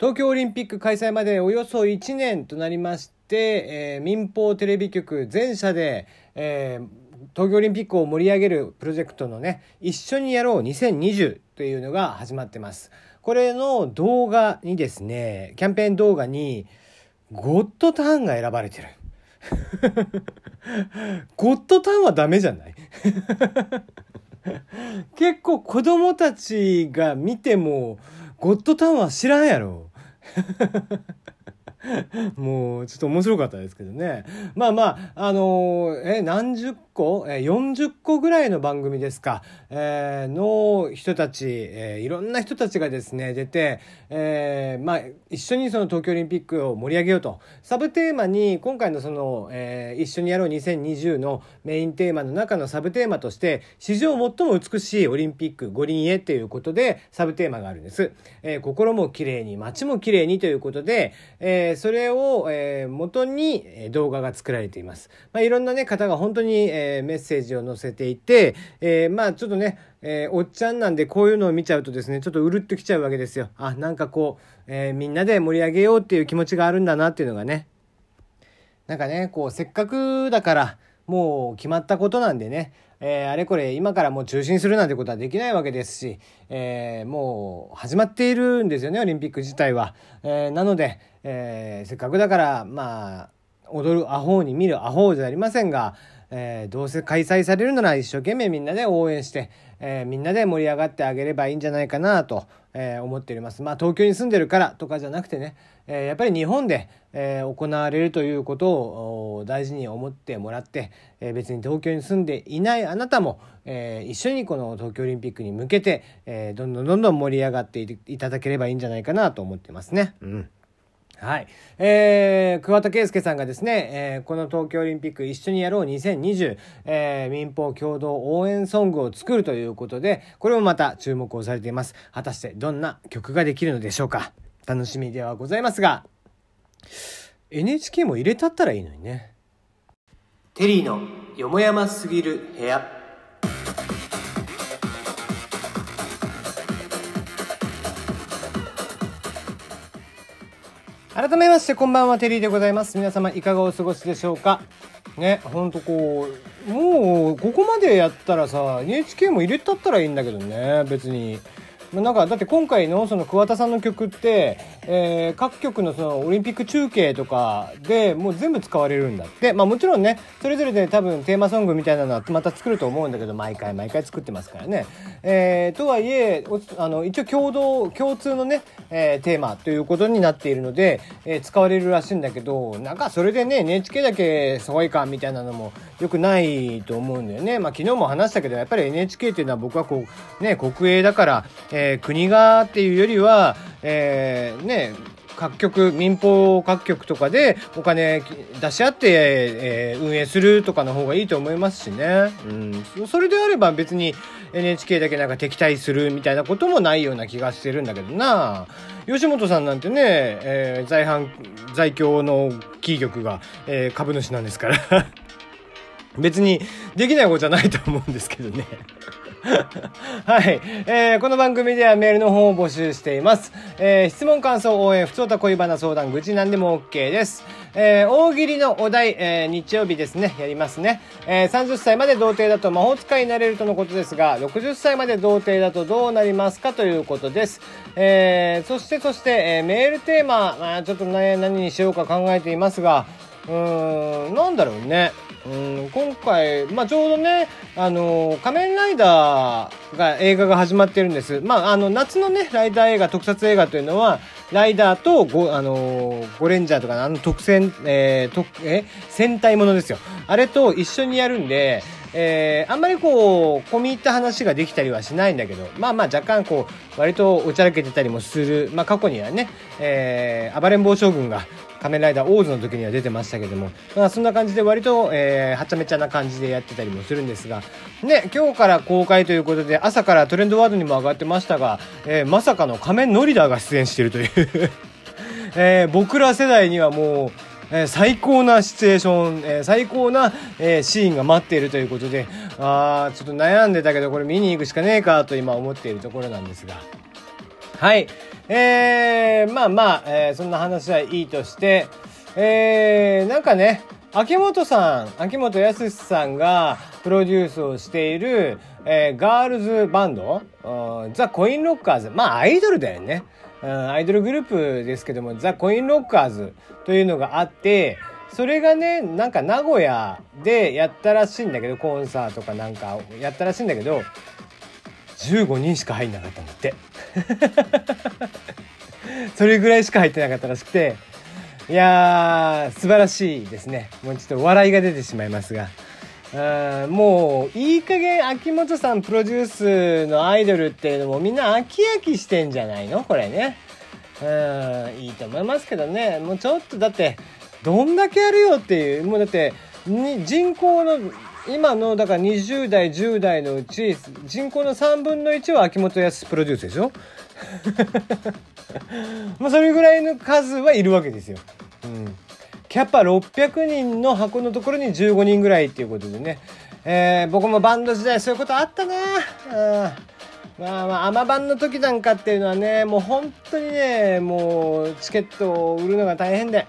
東京オリンピック開催までおよそ1年となりまして、えー、民放テレビ局全社で、えー、東京オリンピックを盛り上げるプロジェクトのね、一緒にやろう2020というのが始まってます。これの動画にですね、キャンペーン動画に、ゴッドターンが選ばれてる。ゴッドターンはダメじゃない？結構子供たちが見ても、ゴッドタウンは知らんやろ。もう、ちょっと面白かったですけどね。まあまあ、あのー、え、何十個、えー、40個ぐらいの番組ですか、えー、の人たち、えー、いろんな人たちがですね、出て、えー、まあ、一緒にその東京オリンピックを盛り上げようと。サブテーマに、今回のその、えー、一緒にやろう2020のメインテーマの中のサブテーマとして、史上最も美しいオリンピック五輪へっていうことで、サブテーマがあるんです。えー、心も綺麗に、街も綺麗にということで、えー、それを、えー、元に動画が作られています。まあ、いろんなね、方が本当に、えーえメッセージを載せていて、えー、まあちょっとね、えー、おっちゃんなんでこういうのを見ちゃうとですね、ちょっとうるっときちゃうわけですよ。あ、なんかこう、え、みんなで盛り上げようっていう気持ちがあるんだなっていうのがね。なんかね、こう、せっかくだから、もう決まったことなんでね、えー、あれこれ今からもう中止にするなんてことはできないわけですし、えー、もう始まっているんですよね、オリンピック自体は。えー、なので、えせっかくだから、まあ、踊るアホに見るアホじゃありませんが、えー、どうせ開催されるなら一生懸命みんなで応援して、えー、みんなで盛り上がってあげればいいんじゃないかなと、えー、思っております。まあ東京に住んでるからとかじゃなくてね、えやっぱり日本で、え行われるということを大事に思ってもらって、え別に東京に住んでいないあなたも、え一緒にこの東京オリンピックに向けて、えどんどんどんどん盛り上がっていただければいいんじゃないかなと思ってますね。うんはい。えー、桑田佳祐さんがですね、えー、この東京オリンピック一緒にやろう2020、えー、民放共同応援ソングを作るということで、これもまた注目をされています。果たしてどんな曲ができるのでしょうか楽しみではございますが、NHK も入れたったらいいのにね。テリーのよもやますぎる部屋。改めましてこんばんはテリーでございます。皆様いかがお過ごしでしょうか？ねほんとこうもうここまでやったらさ NHK も入れたったらいいんだけどね別に。なんかだって今回のその桑田さんの曲って、えー、各局のそのオリンピック中継とかでもう全部使われるんだってまあもちろんねそれぞれで多分テーマソングみたいなのはまた作ると思うんだけど毎回毎回作ってますからね。えー、とはいえあの一応共同共通のね、えー、テーマということになっているので、えー、使われるらしいんだけどなんかそれでね NHK だけすごいかみたいなのもよくないと思うんだよね。まあ昨日も話したけどやっぱり NHK っていうのは僕はこうね国営だから、えー、国がっていうよりは、えー、ね、各局、民放各局とかでお金出し合って、えー、運営するとかの方がいいと思いますしね。うん。それであれば別に NHK だけなんか敵対するみたいなこともないような気がしてるんだけどな。吉本さんなんてね、えー、在阪、在京のキー局が、えー、株主なんですから 別にできないことじゃないと思うんですけどねはい、えー。この番組ではメールの方を募集しています。えー、質問、感想、応援、不調た恋バナ相談、愚痴何でも OK です。えー、大喜利のお題、えー、日曜日ですね、やりますね。えー、30歳まで童貞だと魔法使いになれるとのことですが、60歳まで童貞だとどうなりますかということです。えー、そして、そして、えー、メールテーマ、まあ、ちょっとね、何にしようか考えていますが、うーん、なんだろうね。うん今回、まあ、ちょうどね、あの仮面ライダーが映画が始まってるんです。まあ、あの、夏のね、ライダー映画、特撮映画というのは、ライダーとゴ、あのゴレンジャーとか、あの特戦、えー、特、え、戦隊ものですよ。あれと一緒にやるんで、えー、あんまりこう、込み入った話ができたりはしないんだけど、まあまあ若干こう、割とおちゃらけてたりもする、まあ過去にはね、えー、暴れん坊将軍が仮面ライダーオーズの時には出てましたけども、まあそんな感じで割と、えー、はちゃめちゃな感じでやってたりもするんですが、ね、今日から公開ということで、朝からトレンドワードにも上がってましたが、えー、まさかの仮面ノリダーが出演しているという えー、僕ら世代にはもう、えー、最高なシチュエーション、えー、最高な、えー、シーンが待っているということで、あちょっと悩んでたけど、これ見に行くしかねえかと今思っているところなんですが。はい。えー、まあまあ、えー、そんな話はいいとして、えー、なんかね、秋元さん、秋元康さんがプロデュースをしている、えー、ガールズバンド、ザ・コインロッカーズ。まあ、アイドルだよね。うん、アイドルグループですけども、ザ・コインロッカーズというのがあって、それがね、なんか名古屋でやったらしいんだけど、コンサートかなんかやったらしいんだけど、15人しか入んなかったんだって。それぐらいしか入ってなかったらしくて、いやー、素晴らしいですね。もうちょっと笑いが出てしまいますが。あもういい加減秋元さんプロデュースのアイドルっていうのもみんな飽き飽きしてんじゃないの？これね。うんいいと思いますけどねもうちょっとだってどんだけやるよっていうもうだって人口の今のだから20代10代のうち人口の3分の1は秋元康プロデュースでしょ？まあそれぐらいの数はいるわけですよ。うん。キャパ600人の箱のところに15人ぐらいっていうことでね、えー、僕もバンド時代そういうことあったな。まあまあ、アマバンの時なんかっていうのはね、もう本当にね、もうチケットを売るのが大変で、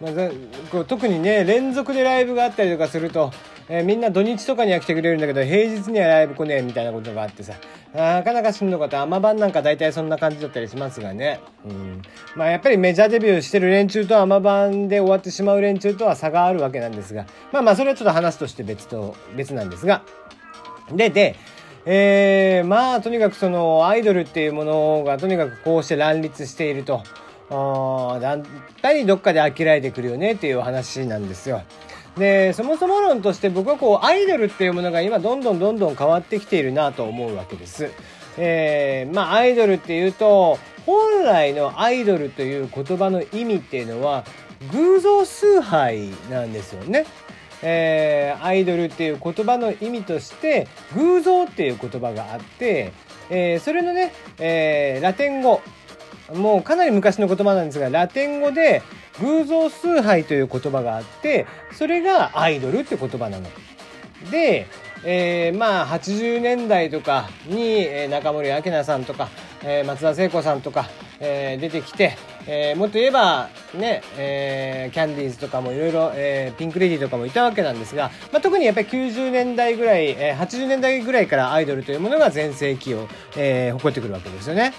まあ、特にね、連続でライブがあったりとかすると、えー、みんな土日とかには来てくれるんだけど、平日にはライブ来ねえみたいなことがあってさ、なかなかしんどかった。アマバンなんか大体そんな感じだったりしますがね。うん。まあやっぱりメジャーデビューしてる連中とアマバンで終わってしまう連中とは差があるわけなんですが、まあまあそれはちょっと話として別と、別なんですが。で、で、えー、まあとにかくそのアイドルっていうものがとにかくこうして乱立しているとあやっぱりどっかで飽きられてくるよねっていう話なんですよ。でそもそも論として僕はこうアイドルっていうものが今どんどんどんどん変わってきているなと思うわけです。えー、まあアイドルっていうと本来のアイドルという言葉の意味っていうのは偶像崇拝なんですよね。えー、アイドルっていう言葉の意味として偶像っていう言葉があって、えー、それのね、えー、ラテン語もうかなり昔の言葉なんですがラテン語で偶像崇拝という言葉があってそれがアイドルって言葉なの。で、えー、まあ80年代とかに、え中森明菜さんとか、えー、松田聖子さんとか、えー、出てきて、えー、もっと言えばね、えー、キャンディーズとかもいろいろ、えー、ピンクレディーとかもいたわけなんですが、まあ、特にやっぱり90年代ぐらい、えー、80年代ぐらいからアイドルというものが全盛期を、えー、誇ってくるわけですよね。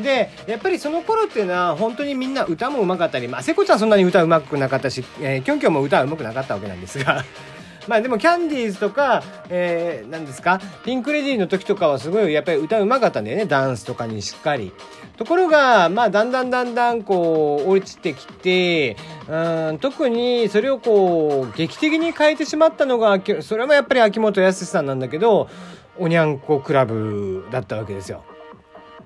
でやっぱりその頃っていうのは本当にみんな歌もうまかったり、まあ、聖子ちゃんそんなに歌うまくなかったし、えー、キョンキョンも歌うまくなかったわけなんですが まあでもキャンディーズとか、えー、何ですか、ピンクレディーの時とかはすごいやっぱり歌うまかったんだよね、ダンスとかにしっかり。ところが、まあだんだんだんだんこう、落ちてきて、うん、特にそれをこう、劇的に変えてしまったのが、それもやっぱり秋元康さんなんだけど、おにゃんこクラブだったわけですよ。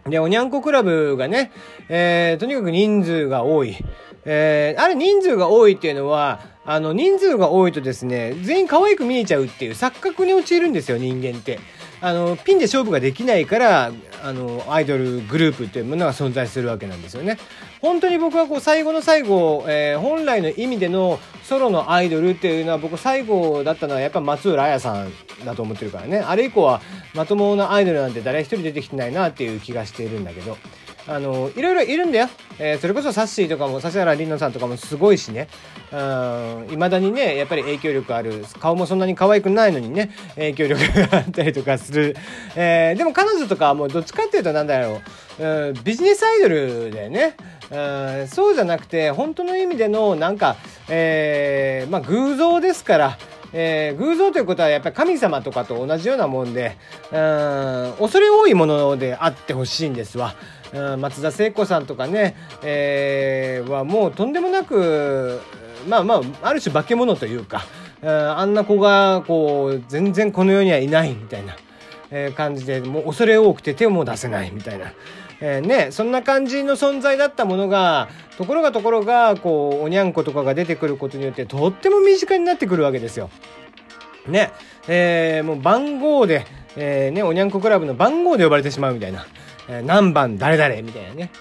で、おにゃんこクラブがね、えー、とにかく人数が多い。えー、あれ人数が多いっていうのは、あの、人数が多いとですね、全員可愛く見えちゃうっていう錯覚に陥るんですよ、人間って。あの、ピンで勝負ができないから、あの、アイドルグループっていうものが存在するわけなんですよね。本当に僕はこう、最後の最後、えー、本来の意味でのソロのアイドルっていうのは僕最後だったのはやっぱ松浦彩さんだと思ってるからね。あれ以降はまともなアイドルなんて誰一人出てきてないなっていう気がしているんだけど。あのいろいろいるんだよ、えー、それこそサッシーとかも指原莉乃さんとかもすごいしね。いまだにねやっぱり影響力ある顔もそんなに可愛くないのにね影響力があったりとかする、えー、でも彼女とかはもうどっちかっていうとなんだろう、うん、ビジネスアイドルだよね。うんそうじゃなくて本当の意味でのなんか、えー、まあ偶像ですからえー、偶像ということはやっぱり神様とかと同じようなもんで、うん、恐れ多いものであってほしいんですわ。うん、松田聖子さんとかね、えー、はもうとんでもなく、まあまあ、ある種化け物というか、あんな子がこう、全然この世にはいないみたいな、感じで、もう恐れ多くて手も出せないみたいな。えー、ね、そんな感じの存在だったものが、ところがところが、こう、おにゃんことかが出てくることによって、とっても身近になってくるわけですよ。ね、えー、もう番号で、えー、ね、おにゃんこクラブの番号で呼ばれてしまうみたいな。え、何番誰々みたいなね。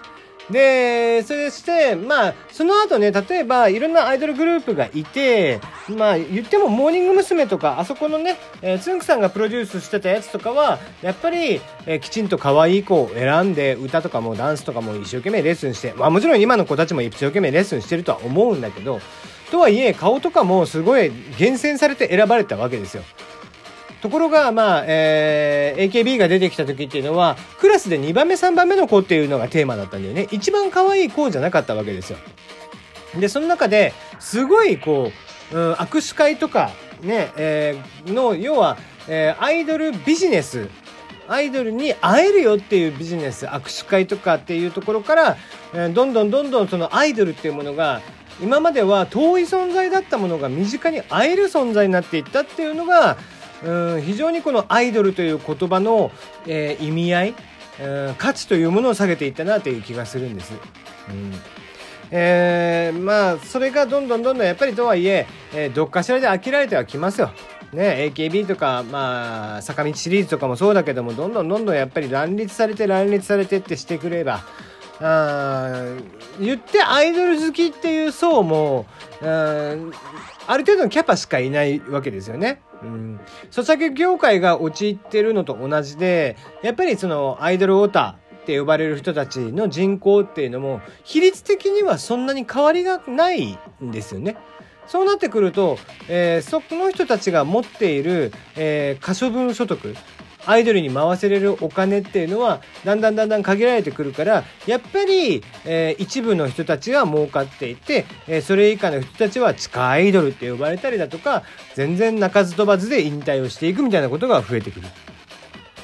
で、そして、まあ、その後ね、例えば、いろんなアイドルグループがいて、まあ、言っても、モーニング娘。とか、あそこのね、えー、つんくさんがプロデュースしてたやつとかは、やっぱり、えー、きちんと可愛い子を選んで、歌とかもダンスとかも一生懸命レッスンして、まあ、もちろん今の子たちも一生懸命レッスンしてるとは思うんだけど、とはいえ、顔とかもすごい厳選されて選ばれたわけですよ。ところが、まあ、えー、AKB が出てきた時っていうのは、クラスで2番目、3番目の子っていうのがテーマだったんだよね。一番可愛い子じゃなかったわけですよ。で、その中で、すごい、こう、うん、握手会とか、ね、えー、の、要は、えー、アイドルビジネス、アイドルに会えるよっていうビジネス、握手会とかっていうところから、えー、どんどんどんどんそのアイドルっていうものが、今までは遠い存在だったものが身近に会える存在になっていったっていうのが、うん非常にこのアイドルという言葉の、えー、意味合い、うん、価値というものを下げていったなという気がするんです。うんえー、まあそれがどんどんどんどんやっぱりとはいええー、どっかしらで飽きられてはきますよ。ね、AKB とか、まあ、坂道シリーズとかもそうだけども、どんどんどんどんやっぱり乱立されて乱立されてってしてくれば、あ言ってアイドル好きっていう層も、あある程度のキャパしかいないわけですよね。うん。著作業界が陥ってるのと同じで、やっぱりそのアイドルオターって呼ばれる人たちの人口っていうのも、比率的にはそんなに変わりがないんですよね。そうなってくると、えー、そこの人たちが持っている、えー、可処分所得、アイドルに回せれるお金っていうのはだんだんだんだん限られてくるからやっぱり、えー、一部の人たちが儲かっていて、えー、それ以下の人たちは地下アイドルって呼ばれたりだとか全然鳴かず飛ばずで引退をしていくみたいなことが増えてくる。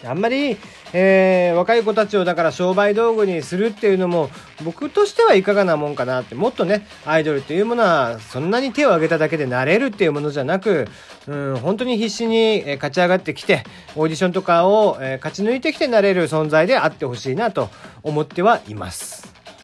あんまり、えー、若い子たちをだから商売道具にするっていうのも僕としてはいかがなもんかなってもっとねアイドルっていうものはそんなに手を挙げただけでなれるっていうものじゃなく、うん、本当に必死に勝ち上がってきてオーディションとかを、勝ち抜いてきてなれる存在であってほしいなと思ってはいます。